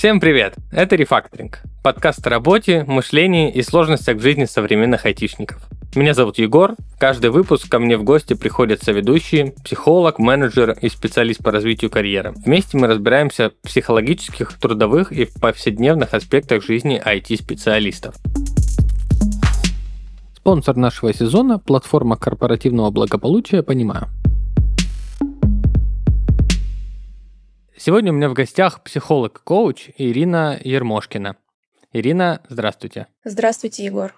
Всем привет! Это Рефакторинг. Подкаст о работе, мышлении и сложностях в жизни современных айтишников. Меня зовут Егор. Каждый выпуск ко мне в гости приходят соведущие, психолог, менеджер и специалист по развитию карьеры. Вместе мы разбираемся в психологических, трудовых и повседневных аспектах жизни IT-специалистов. Спонсор нашего сезона – платформа корпоративного благополучия «Понимаю». Сегодня у меня в гостях психолог-коуч Ирина Ермошкина. Ирина, здравствуйте. Здравствуйте, Егор.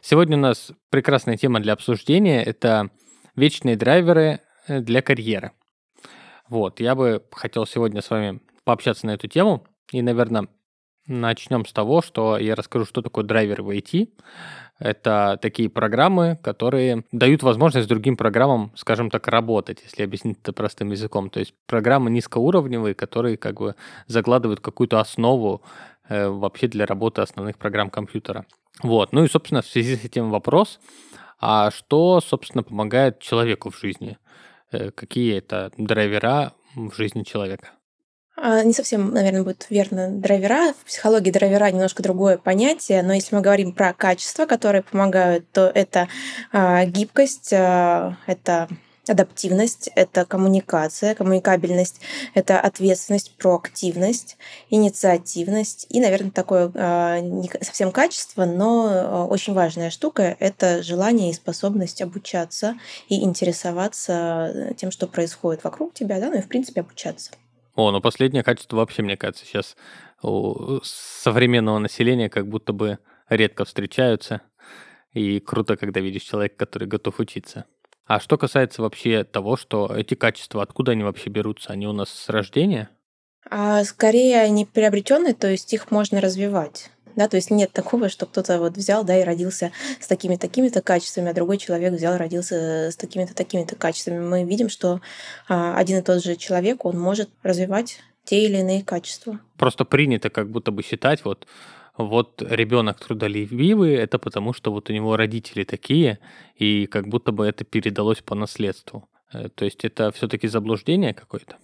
Сегодня у нас прекрасная тема для обсуждения – это вечные драйверы э, для карьеры. Вот, я бы хотел сегодня с вами пообщаться на эту тему. И, наверное, начнем с того, что я расскажу, что такое драйвер в IT. Это такие программы, которые дают возможность другим программам, скажем так, работать, если объяснить это простым языком. То есть программы низкоуровневые, которые как бы закладывают какую-то основу э, вообще для работы основных программ компьютера. Вот. Ну и, собственно, в связи с этим вопрос, а что, собственно, помогает человеку в жизни? Э, какие это драйвера в жизни человека? А, не совсем, наверное, будет верно драйвера. В психологии драйвера немножко другое понятие, но если мы говорим про качества, которые помогают, то это а, гибкость, а, это адаптивность, это коммуникация, коммуникабельность, это ответственность, проактивность, инициативность и, наверное, такое не совсем качество, но очень важная штука — это желание и способность обучаться и интересоваться тем, что происходит вокруг тебя, да, ну и, в принципе, обучаться. О, ну последнее качество вообще, мне кажется, сейчас у современного населения как будто бы редко встречаются. И круто, когда видишь человека, который готов учиться. А что касается вообще того, что эти качества, откуда они вообще берутся? Они у нас с рождения? А скорее они приобретенные, то есть их можно развивать. Да, то есть нет такого, что кто-то вот взял, да, и родился с такими-то такими-то качествами, а другой человек взял, родился с такими-то такими-то качествами. Мы видим, что а, один и тот же человек, он может развивать те или иные качества. Просто принято как будто бы считать, вот, вот ребенок трудолюбивый, это потому, что вот у него родители такие, и как будто бы это передалось по наследству. Э, то есть это все-таки заблуждение какое-то?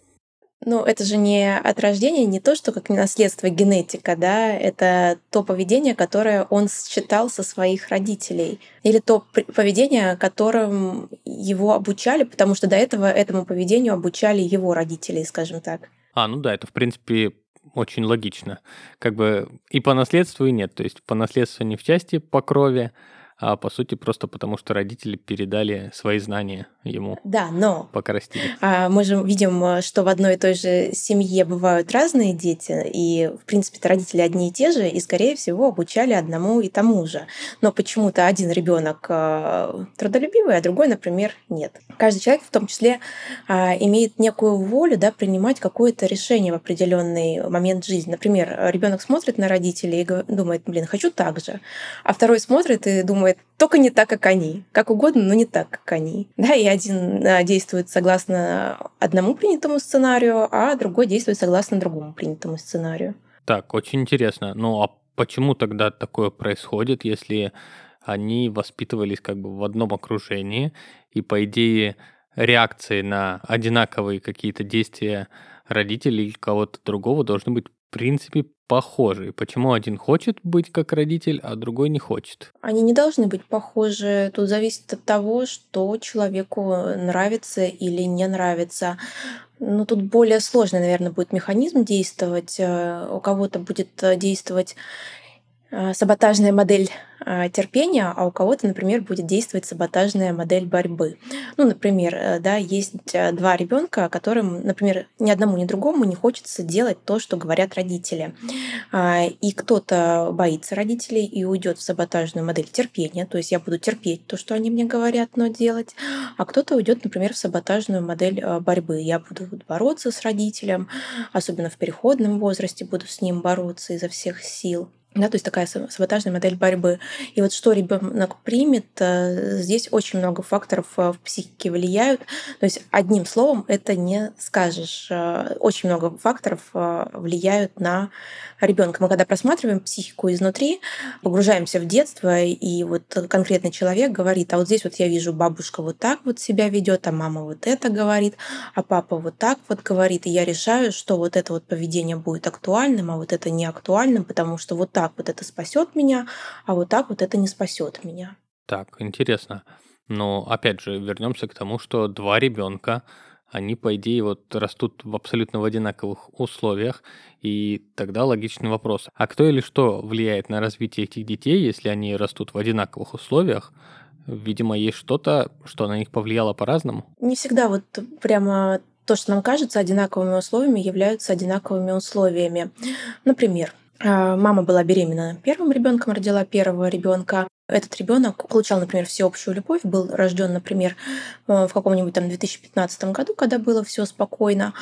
Ну, это же не от рождения, не то, что как наследство генетика, да, это то поведение, которое он считал со своих родителей. Или то поведение, которым его обучали, потому что до этого этому поведению обучали его родители, скажем так. А, ну да, это, в принципе, очень логично. Как бы и по наследству, и нет. То есть по наследству не в части по крови, а по сути просто потому, что родители передали свои знания ему. Да, но пока растили. А, мы же видим, что в одной и той же семье бывают разные дети, и в принципе родители одни и те же, и скорее всего обучали одному и тому же. Но почему-то один ребенок а, трудолюбивый, а другой, например, нет. Каждый человек в том числе а, имеет некую волю да, принимать какое-то решение в определенный момент жизни. Например, ребенок смотрит на родителей и думает, блин, хочу так же. А второй смотрит и думает, только не так, как они. Как угодно, но не так, как они. Да, и один а, действует согласно одному принятому сценарию, а другой действует согласно другому принятому сценарию. Так, очень интересно. Ну а почему тогда такое происходит, если они воспитывались как бы в одном окружении, и по идее реакции на одинаковые какие-то действия родителей или кого-то другого должны быть принципе, похожи. Почему один хочет быть как родитель, а другой не хочет? Они не должны быть похожи. Тут зависит от того, что человеку нравится или не нравится. Но тут более сложный, наверное, будет механизм действовать. Э, у кого-то будет э, действовать саботажная модель а, терпения, а у кого-то, например, будет действовать саботажная модель борьбы. Ну, например, э, да, есть э, два ребенка, которым, например, ни одному, ни другому не хочется делать то, что говорят родители. А, и кто-то боится родителей и уйдет в саботажную модель терпения, то есть я буду терпеть то, что они мне говорят, но делать, а кто-то уйдет, например, в саботажную модель э, борьбы. Я буду бороться с родителем, особенно в переходном возрасте буду с ним бороться изо всех сил. Да, то есть такая саботажная модель борьбы. И вот что ребенок примет, э, здесь очень много факторов э, в психике влияют. То есть одним словом это не скажешь. Э, очень много факторов влияют на ребенка. Мы когда просматриваем психику изнутри, погружаемся в детство, и вот конкретный человек говорит, а вот здесь вот я вижу, бабушка вот так вот себя ведет, а мама вот это говорит, а папа вот так вот говорит, и я решаю, что вот это вот поведение будет актуальным, а вот это не актуальным, потому что вот так вот это спасет меня, а вот так вот это не спасет меня. Так, интересно. Но опять же, вернемся к тому, что два ребенка, они, по идее, вот растут в абсолютно в одинаковых условиях, и тогда логичный вопрос, а кто или что влияет на развитие этих детей, если они растут в одинаковых условиях? Видимо, есть что-то, что на них повлияло по-разному. Не всегда вот прямо то, что нам кажется одинаковыми условиями, являются одинаковыми условиями. Например, мама была беременна первым ребенком, родила первого ребенка. Этот ребенок получал, например, всеобщую любовь, был рожден, например, в каком-нибудь там 2015 году, когда было все спокойно,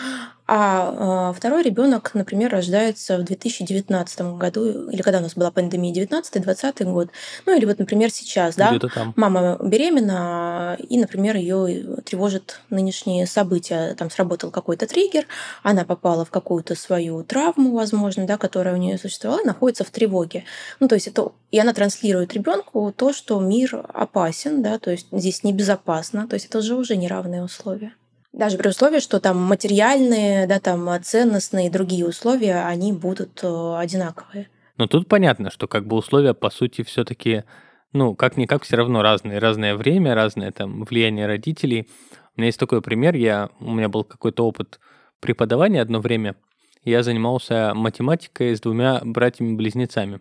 а, а второй ребенок, например, рождается в 2019 году, или когда у нас была пандемия, 19-20 год. Ну или вот, например, сейчас, да, мама беременна, и, например, ее тревожит нынешние события. Там сработал какой-то триггер, она попала в какую-то свою травму, возможно, да, которая у нее существовала, и находится в тревоге. Ну, то есть это и она транслирует ребенку то, что мир опасен, да, то есть здесь небезопасно, то есть это же уже неравные условия. Даже при условии, что там материальные, да, там ценностные и другие условия, они будут э, одинаковые. Но тут понятно, что как бы условия, по сути, все-таки, ну, как-никак все равно разные. Разное время, разное там влияние родителей. У меня есть такой пример, я, у меня был какой-то опыт преподавания одно время. Я занимался математикой с двумя братьями-близнецами.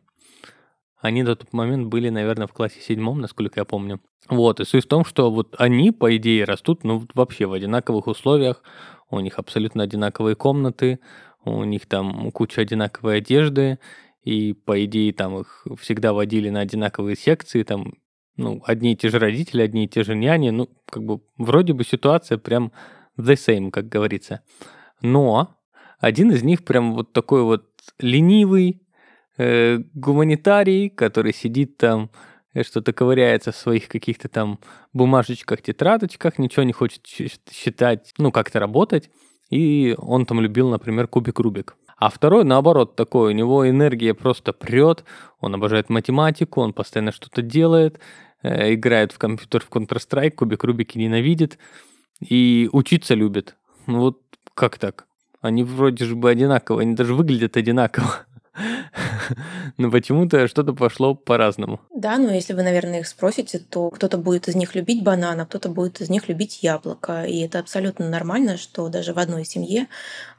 Они на тот момент были, наверное, в классе седьмом, насколько я помню. Вот, и суть в том, что вот они, по идее, растут, ну, вообще в одинаковых условиях, у них абсолютно одинаковые комнаты, у них там куча одинаковой одежды, и, по идее, там их всегда водили на одинаковые секции, там, ну, одни и те же родители, одни и те же няни, ну, как бы, вроде бы ситуация прям the same, как говорится. Но один из них прям вот такой вот ленивый, э, гуманитарий, который сидит там, э, что-то ковыряется в своих каких-то там бумажечках, тетрадочках, ничего не хочет считать, ну, как-то работать. И он там любил, например, кубик Рубик. А второй, наоборот, такой, у него энергия просто прет, он обожает математику, он постоянно что-то делает, э, играет в компьютер в Counter-Strike, кубик Рубики ненавидит и учиться любит. Ну вот как так? Они вроде же бы одинаковые, они даже выглядят одинаково. но почему-то что-то пошло по-разному. Да, но если вы, наверное, их спросите, то кто-то будет из них любить банан, а кто-то будет из них любить яблоко. И это абсолютно нормально, что даже в одной семье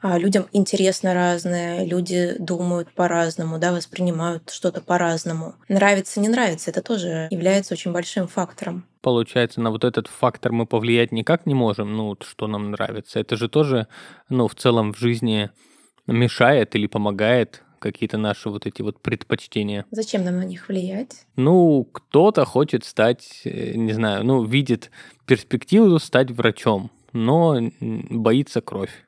а, людям интересно разное, люди думают по-разному, да, воспринимают что-то по-разному. Нравится, не нравится, это тоже является очень большим фактором получается, на вот этот фактор мы повлиять никак не можем, ну, что нам нравится. Это же тоже, ну, в целом в жизни мешает или помогает какие-то наши вот эти вот предпочтения. Зачем нам на них влиять? Ну, кто-то хочет стать, э, не знаю, ну, видит перспективу стать врачом, но боится кровь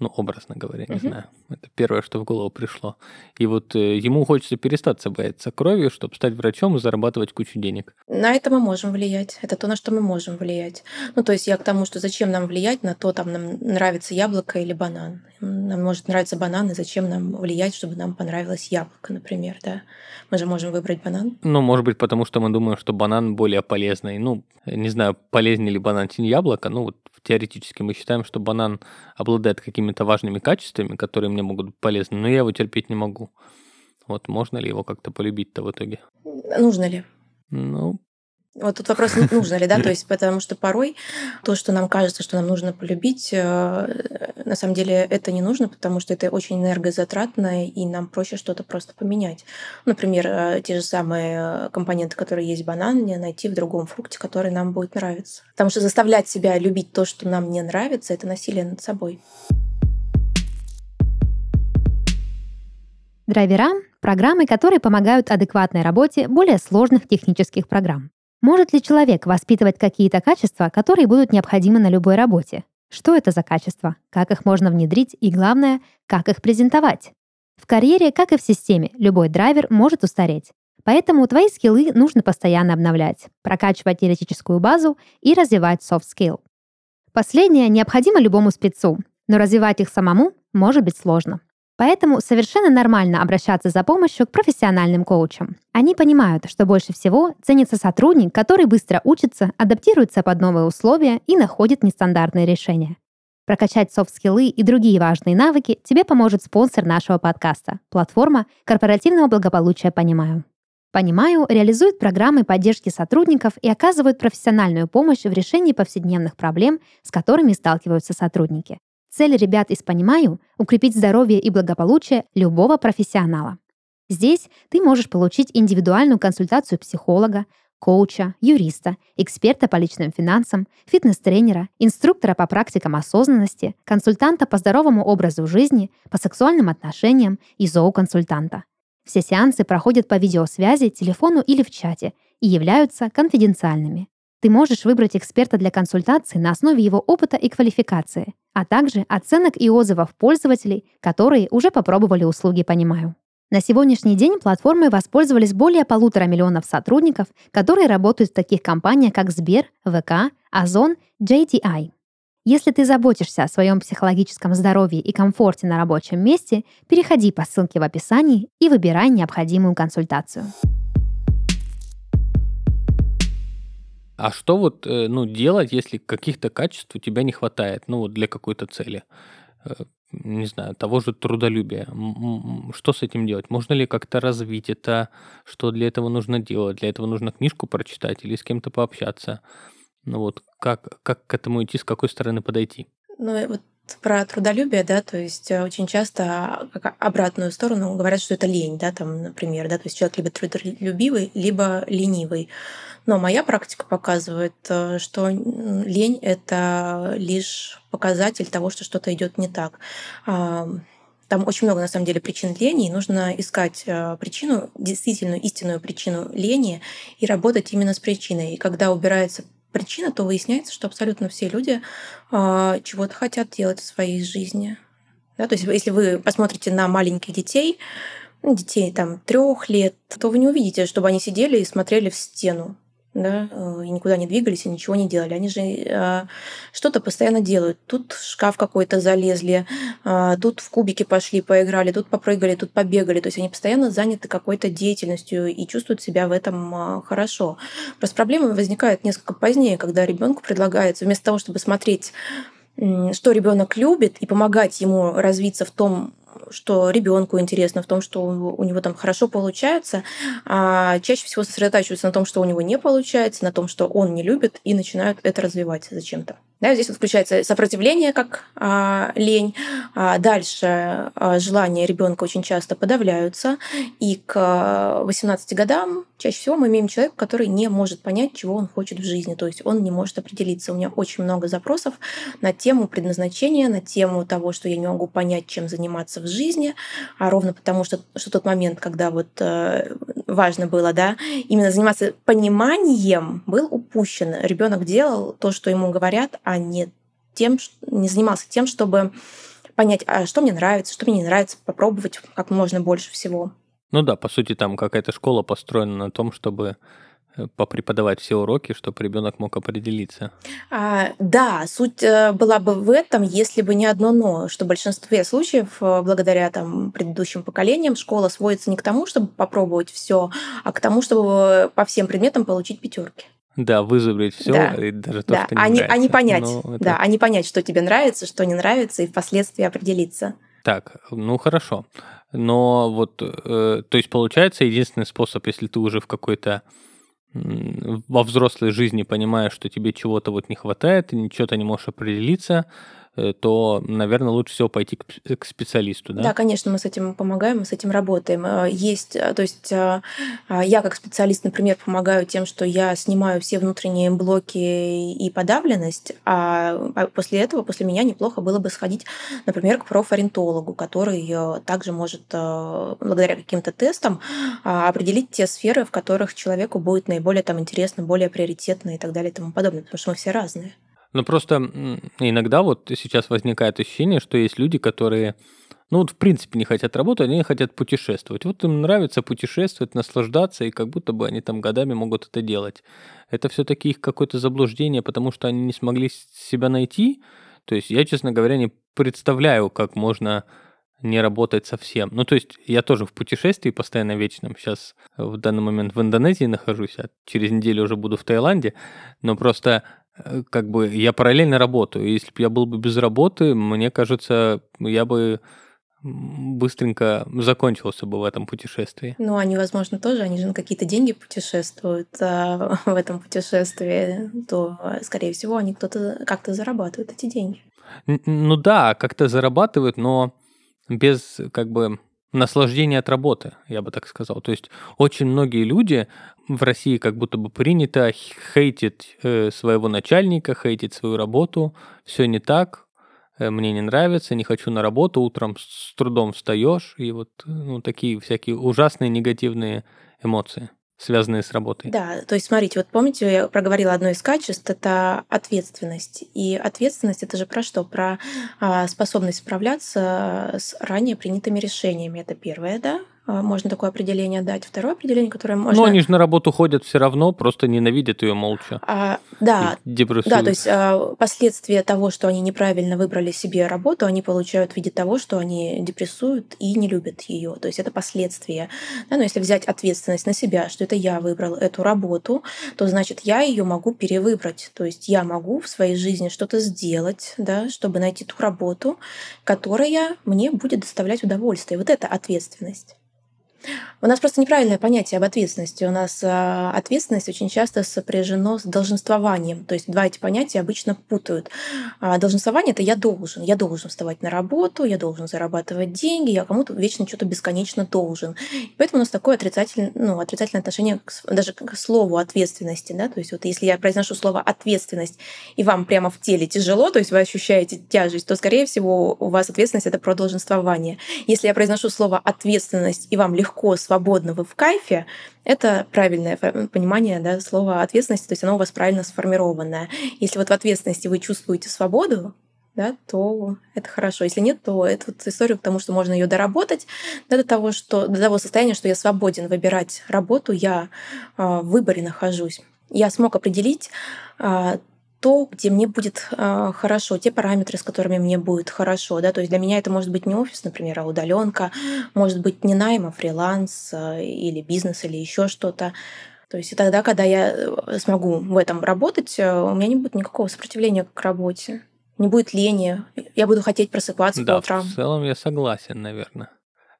ну, образно говоря, не угу. знаю. Это первое, что в голову пришло. И вот э, ему хочется перестаться бояться крови, чтобы стать врачом и зарабатывать кучу денег. На это мы можем влиять. Это то, на что мы можем влиять. Ну, то есть я к тому, что зачем нам влиять на то, там нам нравится яблоко или банан. Нам может нравиться банан, и зачем нам влиять, чтобы нам понравилось яблоко, например, да? Мы же можем выбрать банан. Ну, может быть, потому что мы думаем, что банан более полезный. Ну, не знаю, полезнее ли банан, чем яблоко. Ну, вот теоретически мы считаем, что банан обладает какими-то важными качествами, которые мне могут быть полезны, но я его терпеть не могу. Вот можно ли его как-то полюбить-то в итоге? Нужно ли? Ну, вот тут вопрос, нужно ли, да, то есть потому что порой то, что нам кажется, что нам нужно полюбить, э, на самом деле это не нужно, потому что это очень энергозатратно, и нам проще что-то просто поменять. Например, э, те же самые компоненты, которые есть в банане, найти в другом фрукте, который нам будет нравиться. Потому что заставлять себя любить то, что нам не нравится, это насилие над собой. Драйвера — программы, которые помогают адекватной работе более сложных технических программ. Может ли человек воспитывать какие-то качества, которые будут необходимы на любой работе? Что это за качества? Как их можно внедрить? И главное, как их презентовать? В карьере, как и в системе, любой драйвер может устареть. Поэтому твои скиллы нужно постоянно обновлять, прокачивать теоретическую базу и развивать soft skill. Последнее необходимо любому спецу, но развивать их самому может быть сложно. Поэтому совершенно нормально обращаться за помощью к профессиональным коучам. Они понимают, что больше всего ценится сотрудник, который быстро учится, адаптируется под новые условия и находит нестандартные решения. Прокачать софт-скиллы и другие важные навыки тебе поможет спонсор нашего подкаста – платформа корпоративного благополучия «Понимаю». «Понимаю» реализует программы поддержки сотрудников и оказывает профессиональную помощь в решении повседневных проблем, с которыми сталкиваются сотрудники. Цель ребят из «Понимаю» — укрепить здоровье и благополучие любого профессионала. Здесь ты можешь получить индивидуальную консультацию психолога, коуча, юриста, эксперта по личным финансам, фитнес-тренера, инструктора по практикам осознанности, консультанта по здоровому образу жизни, по сексуальным отношениям и зооконсультанта. Все сеансы проходят по видеосвязи, телефону или в чате и являются конфиденциальными. Ты можешь выбрать эксперта для консультации на основе его опыта и квалификации, а также оценок и отзывов пользователей, которые уже попробовали услуги «Понимаю». На сегодняшний день платформой воспользовались более полутора миллионов сотрудников, которые работают в таких компаниях, как Сбер, ВК, Озон, JTI. Если ты заботишься о своем психологическом здоровье и комфорте на рабочем месте, переходи по ссылке в описании и выбирай необходимую консультацию. А что вот, э, ну, делать, если каких-то качеств у тебя не хватает, ну, вот для какой-то цели? Э, не знаю, того же трудолюбия. Что с этим делать? Можно ли как-то развить это? Что для этого нужно делать? Для этого нужно книжку прочитать или с кем-то пообщаться? Ну вот, как, как к этому идти, с какой стороны подойти? Ну, вот про трудолюбие, да, то есть э, очень часто как обратную сторону говорят, что это лень, да, там, например, да, то есть человек либо трудолюбивый, либо ленивый. Но моя практика показывает, э, что лень — это лишь показатель того, что что-то идет не так. А, там очень много, на самом деле, причин лени, и нужно искать э, причину, действительно истинную причину лени и работать именно с причиной. И когда убирается причина, то выясняется, что абсолютно все люди э, чего-то хотят делать в своей жизни. Да, то есть, если вы посмотрите на маленьких детей, детей там трех лет, то вы не увидите, чтобы они сидели и смотрели в стену да, э, и никуда не двигались и ничего не делали. Они же э, что-то постоянно делают. Тут в шкаф какой-то залезли, э, тут в кубики пошли, поиграли, тут попрыгали, тут побегали. То есть они постоянно заняты какой-то деятельностью и чувствуют себя в этом э, хорошо. Просто проблема возникает несколько позднее, когда ребенку предлагается вместо того, чтобы смотреть что ребенок любит, и помогать ему развиться в том, что ребенку интересно, в том, что у него там хорошо получается, а чаще всего сосредотачиваются на том, что у него не получается, на том, что он не любит, и начинают это развивать зачем-то. Да, здесь вот включается сопротивление как а, лень. А дальше а, желания ребенка очень часто подавляются. И к 18 годам чаще всего мы имеем человека, который не может понять, чего он хочет в жизни. То есть он не может определиться. У меня очень много запросов на тему предназначения, на тему того, что я не могу понять, чем заниматься в жизни. А ровно потому, что, что тот момент, когда вот э, важно было, да, именно заниматься пониманием, был упущен. Ребенок делал то, что ему говорят, а не тем, не занимался тем, чтобы понять, а что мне нравится, что мне не нравится, попробовать как можно больше всего. Ну да, по сути, там какая-то школа построена на том, чтобы Э, попреподавать все уроки, чтобы ребенок мог определиться. А, да, суть э, была бы в этом, если бы не одно но, что в большинстве случаев, э, благодаря там, предыдущим поколениям, школа сводится не к тому, чтобы попробовать все, а к тому, чтобы по всем предметам получить пятерки. Да, вызубрить все, да. и даже то, да. что не а не, нравится. А не понять, это... да, а не понять, что тебе нравится, что не нравится, и впоследствии определиться. Так, ну хорошо. Но вот, э, то есть получается, единственный способ, если ты уже в какой-то во взрослой жизни понимаешь, что тебе чего-то вот не хватает, и ничего-то не можешь определиться, то, наверное, лучше всего пойти к специалисту, да? Да, конечно, мы с этим помогаем, мы с этим работаем. Э, есть, э, то есть я как специалист, например, помогаю тем, что я снимаю все внутренние блоки и подавленность, а, а после этого, после меня неплохо было бы сходить, например, к профориентологу, который также может благодаря каким-то тестам определить те сферы, в которых человеку будет наиболее там интересно, более приоритетно и так далее и тому подобное, потому что мы все разные. Ну просто иногда вот сейчас возникает ощущение, что есть люди, которые ну вот в принципе не хотят работать, они хотят путешествовать. Вот им нравится путешествовать, наслаждаться, и как будто бы они там годами могут это делать. Это все-таки их какое-то заблуждение, потому что они не смогли себя найти. То есть я, честно говоря, не представляю, как можно не работать совсем. Ну, то есть я тоже в путешествии постоянно вечном. Сейчас в данный момент в Индонезии нахожусь, а через неделю уже буду в Таиланде. Но просто э, как бы я параллельно работаю. Если бы я был бы без работы, мне кажется, я бы быстренько закончился бы в этом путешествии. Ну, они, возможно, тоже, они же на какие-то деньги путешествуют а в этом путешествии, то, скорее всего, они кто-то как-то зарабатывают эти деньги. Ну да, как-то зарабатывают, но без как бы наслаждения от работы, я бы так сказал. То есть очень многие люди в России как будто бы принято хейтить э, своего начальника, хейтить свою работу, все не так, э, мне не нравится, не хочу на работу, утром с трудом встаешь, и вот ну, такие всякие ужасные негативные эмоции связанные с работой. Да, то есть смотрите, вот помните, я проговорила одно из качеств, это ответственность. И ответственность это же про что? Про а, способность справляться с ранее принятыми решениями. Это первое, да? А, можно такое определение дать. Второе определение, которое можно... Ну, они же на работу ходят все равно, просто ненавидят ее молча. А, да, да, то есть а, последствия того, что они неправильно выбрали себе работу, они получают в виде того, что они депрессуют и не любят ее. То есть это последствия. Да, но если взять ответственность на себя, что это я выбрал эту работу, то значит я ее могу перевыбрать. То есть я могу в своей жизни что-то сделать, да, чтобы найти ту работу, которая мне будет доставлять удовольствие. Вот это ответственность. У нас просто неправильное понятие об ответственности. У нас а, ответственность очень часто сопряжено с долженствованием. То есть два эти понятия обычно путают. А долженствование — это я должен. Я должен вставать на работу, я должен зарабатывать деньги, я кому-то вечно что-то бесконечно должен. И поэтому у нас такое отрицательное, ну, отрицательное отношение к, даже к слову ответственности. Да? То есть вот если я произношу слово «ответственность», и вам прямо в теле тяжело, то есть вы ощущаете тяжесть, то, скорее всего, у вас ответственность — это про долженствование. Если я произношу слово «ответственность», и вам легко легко, свободно, вы в кайфе, это правильное понимание да, слова ответственности, то есть оно у вас правильно сформированное. Если вот в ответственности вы чувствуете свободу, да, то это хорошо. Если нет, то вот история к тому, что можно ее доработать да, до того, что до того состояния, что я свободен выбирать работу, я э, в выборе нахожусь. Я смог определить э, то, где мне будет э, хорошо, те параметры, с которыми мне будет хорошо. Да? То есть для меня это может быть не офис, например, а удаленка, может быть не найм, а фриланс э, или бизнес или еще что-то. То есть и тогда, когда я э, смогу в этом работать, э, у меня не будет никакого сопротивления к работе, не будет лени, я буду хотеть просыпаться да, по утрам. в целом я согласен, наверное.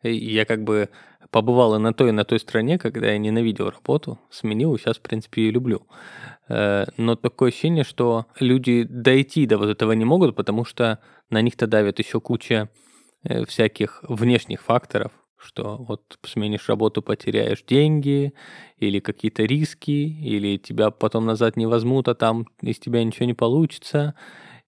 Я как бы побывал и на той, и на той стране, когда я ненавидел работу, сменил, и сейчас, в принципе, ее люблю. Э, но такое ощущение, что люди дойти до вот этого не могут, потому что на них-то давит еще куча э, всяких внешних факторов, что вот сменишь работу, потеряешь деньги, или какие-то риски, или тебя потом назад не возьмут, а там из тебя ничего не получится.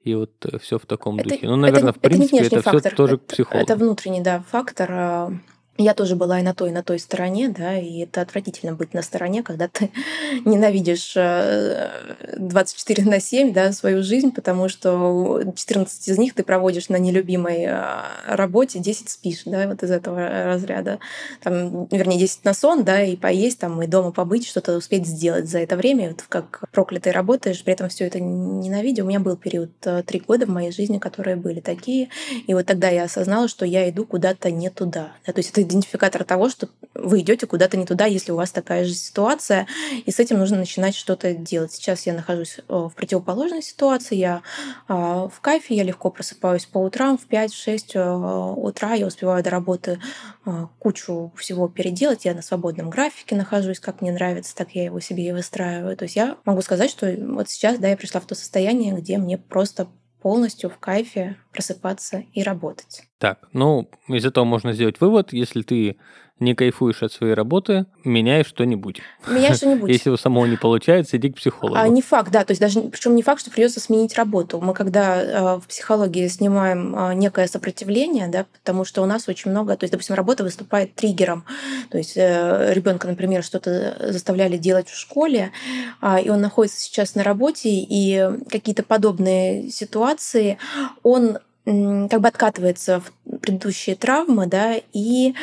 И вот все в таком это, духе. Ну, наверное, это, в принципе, это, это все тоже к психологу. Это внутренний, да, фактор а, я тоже была и на той, и на той стороне, да, и это отвратительно быть на стороне, когда ты ненавидишь 24 э, на 7, да, свою жизнь, потому что 14 из них ты проводишь на нелюбимой э, работе, 10 спишь, да, вот из этого разряда. Там, вернее, 10 на сон, да, и поесть, там, и дома побыть, что-то успеть сделать за это время, вот как проклятый работаешь, при этом все это ненавидя. У меня был период э, три года в моей жизни, которые были такие, и вот тогда я осознала, что я иду куда-то не туда, да, то есть это идентификатор того, что вы идете куда-то не туда, если у вас такая же ситуация, и с этим нужно начинать что-то делать. Сейчас я нахожусь э, в противоположной ситуации, я а, в кайфе, я легко просыпаюсь по утрам, в 5-6 э, утра я успеваю до работы э, кучу всего переделать, я на свободном графике нахожусь, как мне нравится, так я его себе и выстраиваю. То есть я могу сказать, что вот сейчас, да, я пришла в то состояние, где мне просто полностью в кайфе просыпаться и работать. Так, ну, из этого можно сделать вывод, если ты не кайфуешь от своей работы, меняй что-нибудь. Меняй что-нибудь. Если у самого не получается, иди к психологу. А, не факт, да. То есть даже, причем не факт, что придется сменить работу. Мы когда э, в психологии снимаем э, некое сопротивление, да, потому что у нас очень много, то есть, допустим, работа выступает триггером. То есть э, ребенка, например, что-то заставляли делать в школе, э, и он находится сейчас на работе, и какие-то подобные ситуации, он как бы откатывается в предыдущие травмы, да, и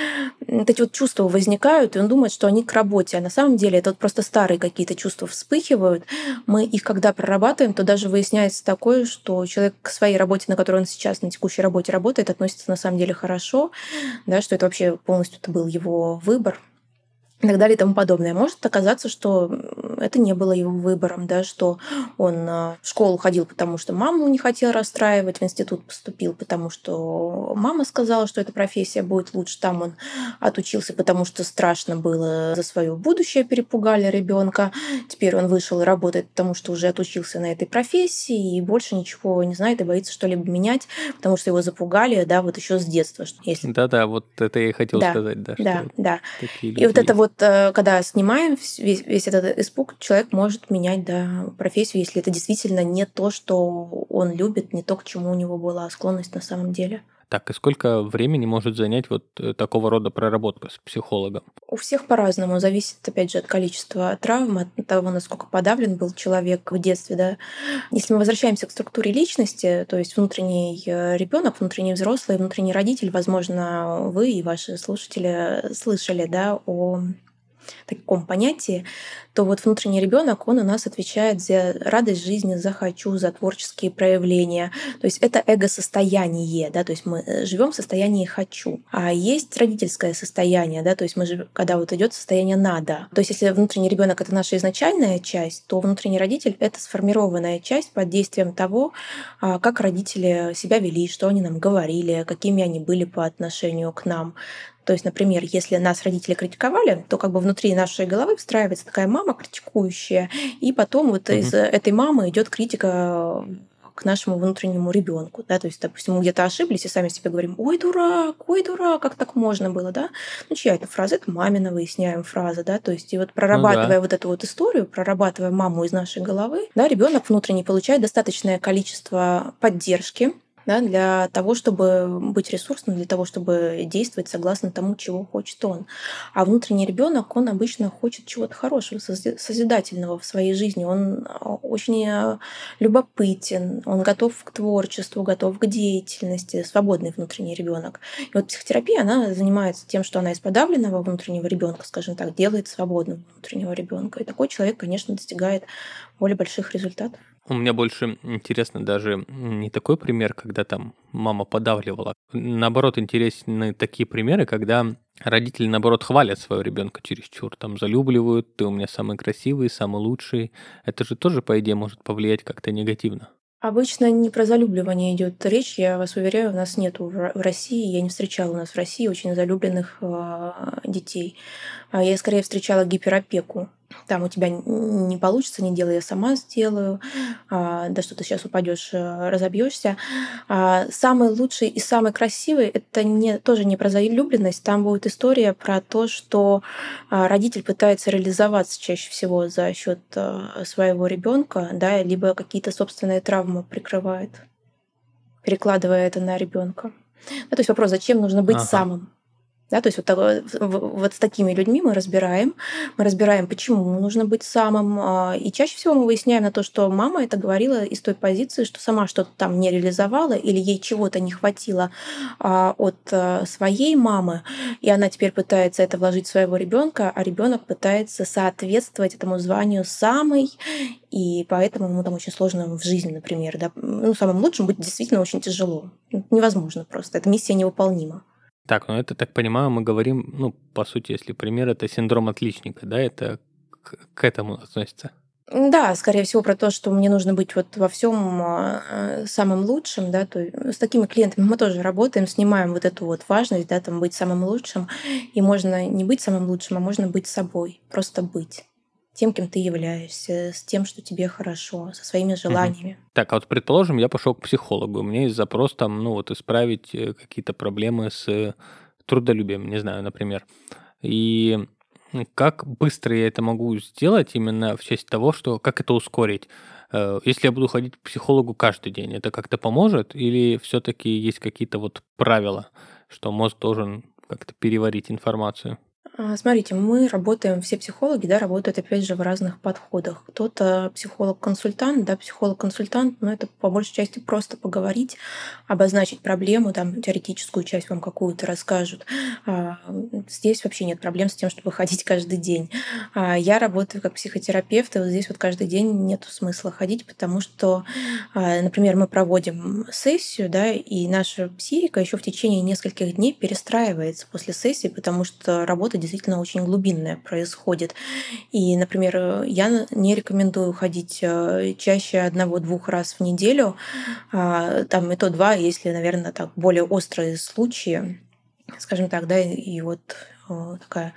вот эти вот чувства возникают, и он думает, что они к работе, а на самом деле это вот просто старые какие-то чувства вспыхивают. Мы их когда прорабатываем, то даже выясняется такое, что человек к своей работе, на которой он сейчас на текущей работе работает, относится на самом деле хорошо, да, что это вообще полностью это был его выбор, и так далее и тому подобное. Может оказаться, что это не было его выбором, да, что он а, в школу ходил, потому что маму не хотел расстраивать, в институт поступил, потому что мама сказала, что эта профессия будет лучше. Там он отучился, потому что страшно было за свое будущее, перепугали ребенка. Теперь он вышел и работает, потому что уже отучился на этой профессии и больше ничего не знает и боится что-либо менять, потому что его запугали, да, вот еще с детства. Если... Да-да, вот это я и хотел да, сказать, да. Да, да. И вот это вот, э, когда снимаем весь, весь этот испуг, человек может менять да, профессию, если это действительно не то, что он любит, не то, к чему у него была склонность на самом деле. Так, и сколько времени может занять вот э, такого рода проработка с психологом? У всех по-разному. Зависит, опять же, от количества травм, от того, насколько подавлен был человек в детстве. Да. Если мы возвращаемся к структуре личности, то есть внутренний э, ребенок, внутренний взрослый, внутренний родитель, возможно, вы и ваши слушатели слышали да, о таком понятии, то вот внутренний ребенок, он у нас отвечает за радость жизни, за хочу, за творческие проявления. То есть это эго-состояние, да, то есть мы э, живем в состоянии хочу. А есть родительское состояние, да, то есть мы живем, когда вот идет состояние надо. То есть если внутренний ребенок это наша изначальная часть, то внутренний родитель это сформированная часть под действием того, а, как родители себя вели, что они нам говорили, какими они были по отношению к нам. То есть, например, если нас родители критиковали, то как бы внутри нашей головы встраивается такая мама критикующая, и потом вот mm из этой мамы идет критика к нашему внутреннему ребенку, да, то есть, допустим, мы где-то ошиблись и сами себе говорим, ой, дурак, ой, дурак, как так можно было, да, ну, чья это фраза, это мамина, выясняем фраза, да, то есть, и вот прорабатывая ну, да. вот эту вот историю, прорабатывая маму из нашей головы, да, ребенок внутренне получает достаточное количество поддержки, да, для того, чтобы быть ресурсным, для того, чтобы действовать согласно тому, чего хочет он. А внутренний ребенок, он обычно хочет чего-то хорошего, созидательного в своей жизни. Он а, очень э, любопытен, он готов к творчеству, готов к деятельности, свободный внутренний ребенок. И вот психотерапия, она занимается тем, что она из подавленного внутреннего ребенка, скажем так, делает свободным внутреннего ребенка. И такой человек, конечно, достигает более больших результатов. У меня больше интересно даже не такой пример, когда там мама подавливала. Наоборот, интересны такие примеры, когда родители, наоборот, хвалят своего ребенка чересчур, там залюбливают, ты у меня самый красивый, самый лучший. Это же тоже, по идее, может повлиять как-то негативно. Обычно не про залюбливание идет речь, я вас уверяю, у нас нету в России, я не встречала у нас в России очень залюбленных э, детей. А я скорее встречала гиперопеку там у тебя не получится, не делай, я сама сделаю, а, да что ты сейчас упадешь, э, разобьешься. А, самый лучший и самый красивый это не, тоже не про залюбленность, там будет история про то, что родитель пытается реализоваться чаще всего за счет э, своего ребенка, да, либо какие-то собственные травмы прикрывает, перекладывая это на ребенка. Ну, то есть вопрос, зачем нужно быть ага. самым? Да, то есть вот, вот с такими людьми мы разбираем, мы разбираем, почему нужно быть самым. А, и чаще всего мы выясняем на то, что мама это говорила из той позиции, что сама что-то там не реализовала или ей чего-то не хватило а, от а, своей мамы, и она теперь пытается это вложить в своего ребенка, а ребенок пытается соответствовать этому званию самой, и поэтому ему там очень сложно в жизни, например, да, ну самым лучшим быть действительно очень тяжело, невозможно просто, эта миссия невыполнима. Так, ну это, так понимаю, мы говорим, ну, по сути, если пример, это синдром отличника, да, это к, к этому относится? Да, скорее всего, про то, что мне нужно быть вот во всем а, самым лучшим, да, то с такими клиентами мы тоже работаем, снимаем вот эту вот важность, да, там быть самым лучшим, и можно не быть самым лучшим, а можно быть собой, просто быть тем, кем ты являешься, с тем, что тебе хорошо, со своими желаниями. Угу. Так, а вот предположим, я пошел к психологу, у меня есть запрос там, ну вот исправить э, какие-то проблемы с трудолюбием, не знаю, например. И как быстро я это могу сделать именно в честь того, что как это ускорить? Э, если я буду ходить к психологу каждый день, это как-то поможет? Или все-таки есть какие-то вот правила, что мозг должен как-то переварить информацию? А, смотрите, мы работаем, все психологи, да, работают, опять же, в разных подходах. Кто-то психолог-консультант, да, психолог-консультант, но это по большей части просто поговорить, обозначить проблему, там, теоретическую часть вам какую-то расскажут. А, здесь вообще нет проблем с тем, чтобы ходить каждый день. А, я работаю как психотерапевт, и вот здесь вот каждый день нет смысла ходить, потому что, например, мы проводим сессию, да, и наша психика еще в течение нескольких дней перестраивается после сессии, потому что работа действительно очень глубинное происходит. И, например, я не рекомендую ходить э, чаще одного-двух раз в неделю, а, там и то два, если, наверное, так более острые случаи, скажем так, да, и вот э, такая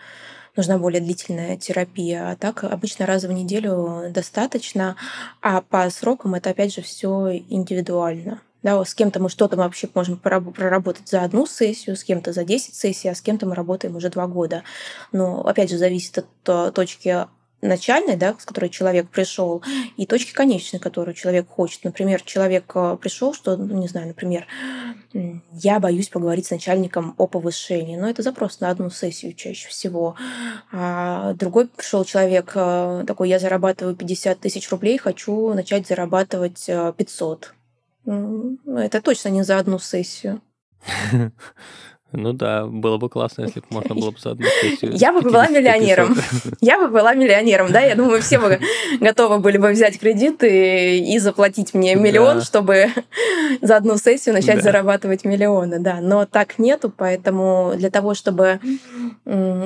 нужна более длительная терапия. А так обычно раз в неделю достаточно, а по срокам это опять же все индивидуально. Да, с кем-то мы что-то вообще можем проработать за одну сессию, с кем-то за 10 сессий, а с кем-то мы работаем уже два года. Но опять же зависит от э, точки начальной, да, с которой человек пришел, и точки конечной, которую человек хочет. Например, человек э, пришел, что, ну, не знаю, например, я боюсь поговорить с начальником о повышении. Но это запрос на одну сессию чаще всего. А другой пришел человек э, такой, я зарабатываю 50 тысяч рублей, хочу начать зарабатывать 500 это точно не за одну сессию. Ну да, было бы классно, если бы можно было бы за одну сессию. Я бы была миллионером. Я бы была миллионером, да? Я думаю, все бы готовы были бы взять кредиты и заплатить мне миллион, да. чтобы за одну сессию начать да. зарабатывать миллионы, да. Но так нету, поэтому для того, чтобы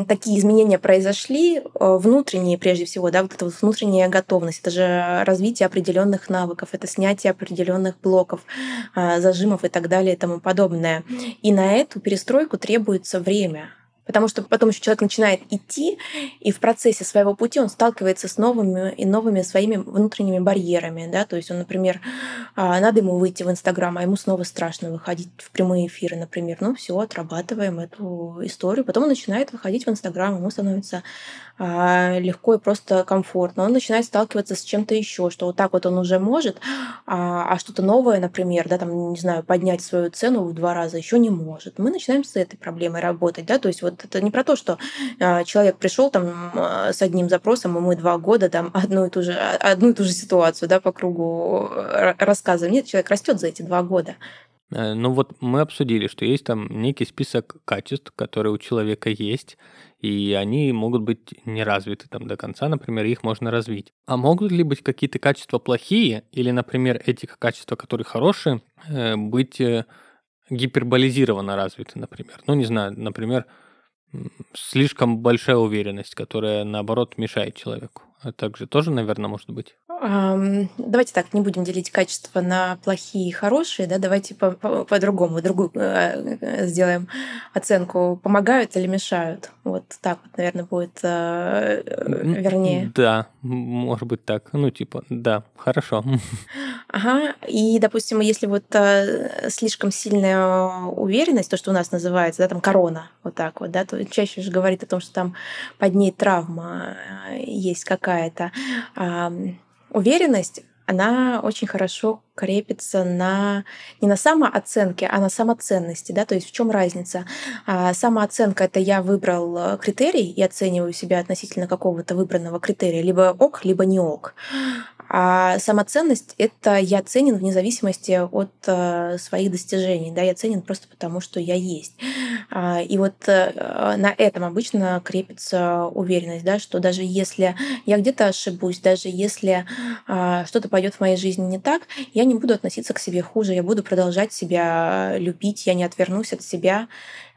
такие изменения произошли, э, внутренние прежде всего, да, вот эта вот внутренняя готовность, это же развитие определенных навыков, это снятие определенных блоков, а, зажимов и так далее и тому подобное. И на эту перестройку перестройку требуется время. Потому что потом еще человек начинает идти, и в процессе своего пути он сталкивается с новыми и новыми своими внутренними барьерами. Да? То есть он, например, а, надо ему выйти в Инстаграм, а ему снова страшно выходить в прямые эфиры, например. Ну все, отрабатываем эту историю. Потом он начинает выходить в Инстаграм, ему становится а, легко и просто комфортно. Он начинает сталкиваться с чем-то еще, что вот так вот он уже может, а, а что-то новое, например, да, там, не знаю, поднять свою цену в два раза еще не может. Мы начинаем с этой проблемой работать, да, то есть вот это не про то, что а, человек пришел там с одним запросом, и мы два года там одну и ту же, одну и ту же ситуацию, да, по кругу рассказываем. Нет, человек растет за эти два года. Э, ну вот мы обсудили, что есть там некий список качеств, которые у человека есть, и они могут быть не развиты там до конца, например, их можно развить. А могут ли быть какие-то качества плохие, или, например, эти качества, которые хорошие, э, быть э, гиперболизированно развиты, например? Ну, не знаю, например, слишком большая уверенность, которая, наоборот, мешает человеку. А также тоже, наверное, может быть. Давайте так, не будем делить качества на плохие и хорошие, да, давайте по-другому, по, по другую э, сделаем оценку, помогают или мешают. Вот так вот, наверное, будет э, вернее. Да, может быть так. Ну, типа, да, хорошо. Ага, и, допустим, если вот э, слишком сильная уверенность, то, что у нас называется, да, там корона, вот так вот, да, то чаще же говорит о том, что там под ней травма есть какая-то. Уверенность она очень хорошо крепится на не на самооценке, а на самоценности, да, то есть в чем разница? А, самооценка это я выбрал э, критерий и оцениваю себя относительно какого-то выбранного критерия, либо ок, либо не ок. А самоценность — это я ценен вне зависимости от э, своих достижений. Да, я ценен просто потому, что я есть. А, и вот э, на этом обычно крепится уверенность, да, что даже если я где-то ошибусь, даже если а, что-то пойдет в моей жизни не так, я не буду относиться к себе хуже, я буду продолжать себя любить, я не отвернусь от себя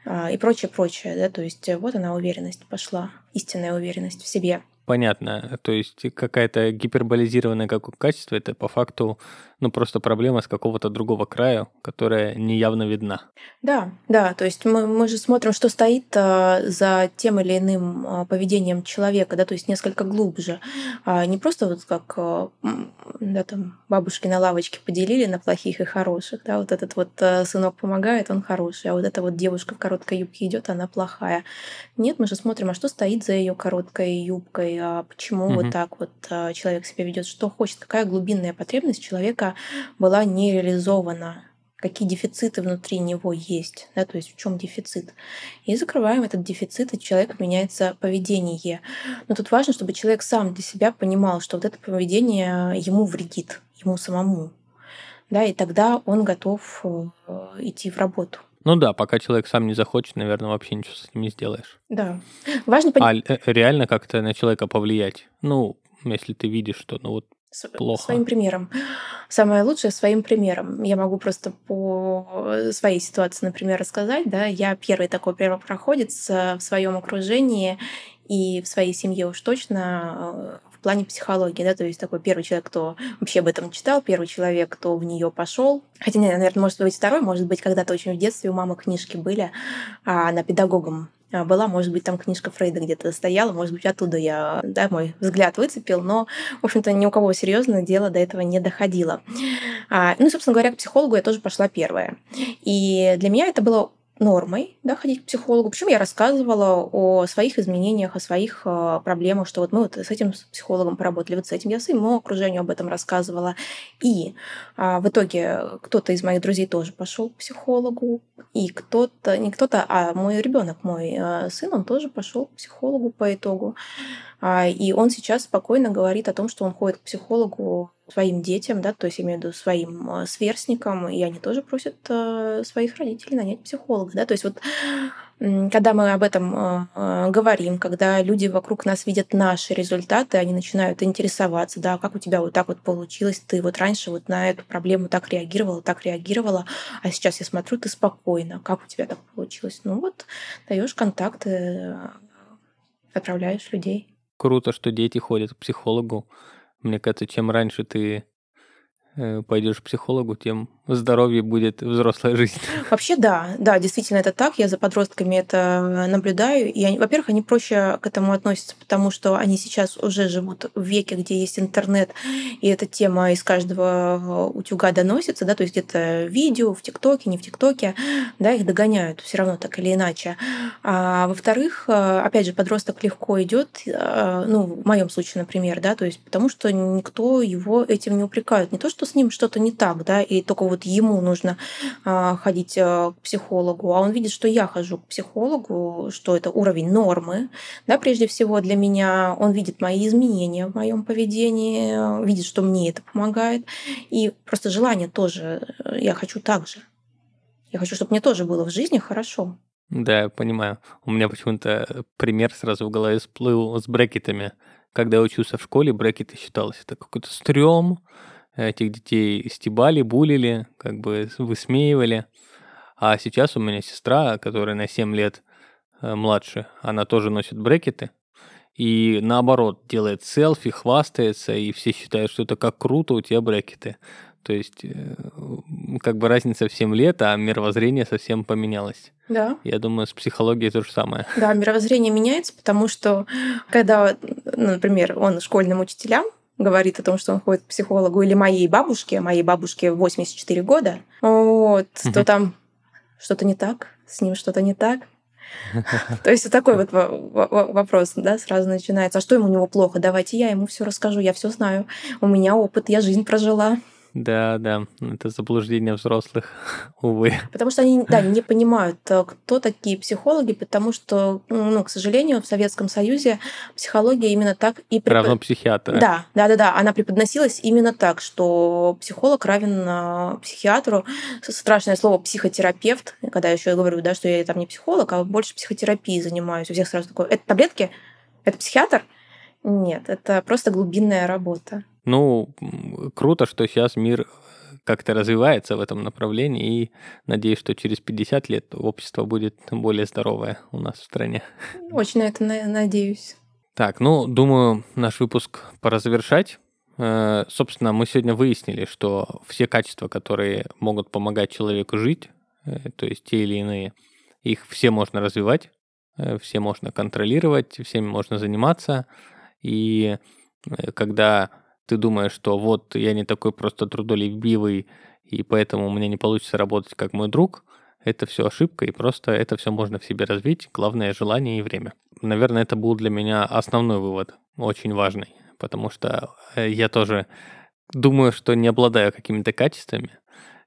а, и прочее, прочее. Да? То есть вот она уверенность пошла, истинная уверенность в себе понятно. То есть какая-то гиперболизированное какое качество, это по факту ну, просто проблема с какого-то другого края, которая неявно видна. Да, да, то есть мы, мы же смотрим, что стоит а, за тем или иным а, поведением человека, да, то есть несколько глубже. А не просто вот как а, да, там, бабушки на лавочке поделили на плохих и хороших, да, вот этот вот сынок помогает, он хороший, а вот эта вот девушка в короткой юбке идет, она плохая. Нет, мы же смотрим, а что стоит за ее короткой юбкой, почему угу. вот так вот а, человек себя ведет, что хочет, какая глубинная потребность человека была не реализована. какие дефициты внутри него есть, да, то есть в чем дефицит. И закрываем этот дефицит, и у человека меняется поведение. Но тут важно, чтобы человек сам для себя понимал, что вот это поведение ему вредит, ему самому. Да, и тогда он готов э, идти в работу. Ну да, пока человек сам не захочет, наверное, вообще ничего с этим не сделаешь. Да. Важно понимать. А э, реально как-то на человека повлиять? Ну, если ты видишь, что ну вот плохо. Своим примером. Самое лучшее своим примером. Я могу просто по своей ситуации, например, рассказать. Да? Я первый такой первопроходец э, в своем окружении и в своей семье уж точно э, плане психологии, да, то есть такой первый человек, кто вообще об этом читал, первый человек, кто в нее пошел. Хотя, наверное, может быть второй, может быть, когда-то очень в детстве у мамы книжки были, а она педагогом а, была, может быть, там книжка Фрейда где-то стояла, может быть, оттуда я, да, мой взгляд выцепил, но, в общем-то, ни у кого серьезно дело до этого не доходило. А, ну, собственно говоря, к психологу я тоже пошла первая. И для меня это было нормой, да, ходить к психологу. Причем я рассказывала о своих изменениях, о своих э, проблемах, что вот мы вот с этим психологом поработали, вот с этим я своему окружению об этом рассказывала. И э, в итоге кто-то из моих друзей тоже пошел к психологу, и кто-то, не кто-то, а мой ребенок, мой э, сын, он тоже пошел к психологу по итогу. А, и он сейчас спокойно говорит о том, что он ходит к психологу своим детям, да, то есть имею в виду своим а, сверстникам, и они тоже просят а, своих родителей нанять психолога, да, то есть вот когда мы об этом говорим, когда люди вокруг нас видят наши результаты, они начинают интересоваться, да, как у тебя вот так вот получилось, ты вот раньше вот на эту проблему так реагировала, так реагировала, а сейчас я смотрю, ты спокойно, как у тебя так получилось? Ну вот, даешь контакты, отправляешь людей круто, что дети ходят к психологу. Мне кажется, чем раньше ты э, пойдешь к психологу, тем здоровье будет взрослая жизнь. Вообще да, да, действительно это так. Я за подростками это наблюдаю. И, во-первых, они проще к этому относятся, потому что они сейчас уже живут в веке, где есть интернет, и эта тема из каждого утюга доносится, да, то есть где-то видео в ТикТоке, не в ТикТоке, да, их догоняют все равно так или иначе. А во-вторых, опять же, подросток легко идет, ну, в моем случае, например, да, то есть потому что никто его этим не упрекает. Не то, что с ним что-то не так, да, и только вот вот ему нужно а, ходить а, к психологу, а он видит, что я хожу к психологу, что это уровень нормы, да, прежде всего для меня, он видит мои изменения в моем поведении, видит, что мне это помогает, и просто желание тоже, э, я хочу так же. Я хочу, чтобы мне тоже было в жизни хорошо. Да, я понимаю. У меня почему-то пример сразу в голове всплыл с брекетами. Когда я учился в школе, брекеты считалось это какой-то стрём, этих детей стебали, булили, как бы высмеивали. А сейчас у меня сестра, которая на 7 лет э, младше, она тоже носит брекеты. И наоборот, делает селфи, хвастается, и все считают, что это как круто, у тебя брекеты. То есть, э, как бы разница в 7 лет, а мировоззрение совсем поменялось. Да. Я думаю, с психологией то же самое. Да, мировоззрение меняется, потому что, когда, ну, например, он школьным учителям говорит о том, что он ходит к психологу, или моей бабушке, моей бабушке 84 года, вот, угу. то там что-то не так, с ним что-то не так. То есть такой вот вопрос, да, сразу начинается. А что ему у него плохо? Давайте я ему все расскажу, я все знаю. У меня опыт, я жизнь прожила. Да, да, это заблуждение взрослых, увы. Потому что они, да, не понимают, э, кто такие психологи, потому что, ну, к сожалению, в Советском Союзе психология именно так и... Препод... Равно психиатра. Да, да, да, да, она преподносилась именно так, что психолог равен э, психиатру. Страшное слово психотерапевт, когда я еще говорю, да, что я там не психолог, а больше психотерапией занимаюсь. У всех сразу такое, это таблетки? Это психиатр? Нет, это просто глубинная работа. Ну, круто, что сейчас мир как-то развивается в этом направлении, и надеюсь, что через 50 лет общество будет более здоровое у нас в стране. Очень на это надеюсь. Так, ну, думаю, наш выпуск пора завершать. Э, собственно, мы сегодня выяснили, что все качества, которые могут помогать человеку жить, э, то есть те или иные, их все можно развивать, э, все можно контролировать, всеми можно заниматься. И когда ты думаешь, что вот я не такой просто трудолюбивый, и поэтому у меня не получится работать как мой друг, это все ошибка, и просто это все можно в себе развить. Главное желание и время. Наверное, это был для меня основной вывод, очень важный, потому что э, я тоже думаю, что не обладаю какими-то качествами,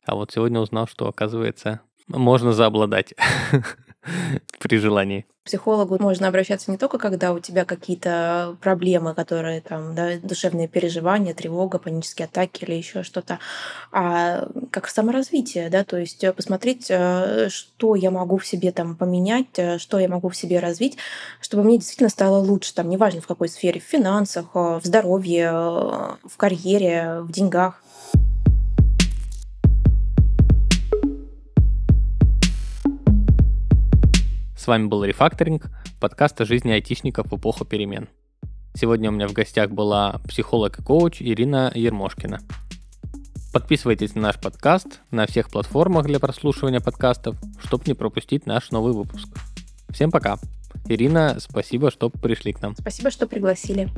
А вот сегодня узнал, что, оказывается, можно заобладать при желании. К психологу можно обращаться не только когда у тебя какие-то проблемы, которые там, да, душевные переживания, тревога, панические атаки или еще что-то, а как саморазвитие, да, то есть посмотреть, э, что я могу в себе там поменять, э, что я могу в себе развить, чтобы мне действительно стало лучше, там, неважно в какой сфере, в финансах, э, в здоровье, в карьере, в деньгах. С вами был Рефакторинг, подкаст о жизни айтишников в эпоху перемен. Сегодня у меня в гостях была психолог и коуч Ирина Ермошкина. Подписывайтесь на наш подкаст на всех платформах для прослушивания подкастов, чтобы не пропустить наш новый выпуск. Всем пока. Ирина, спасибо, что пришли к нам. Спасибо, что пригласили.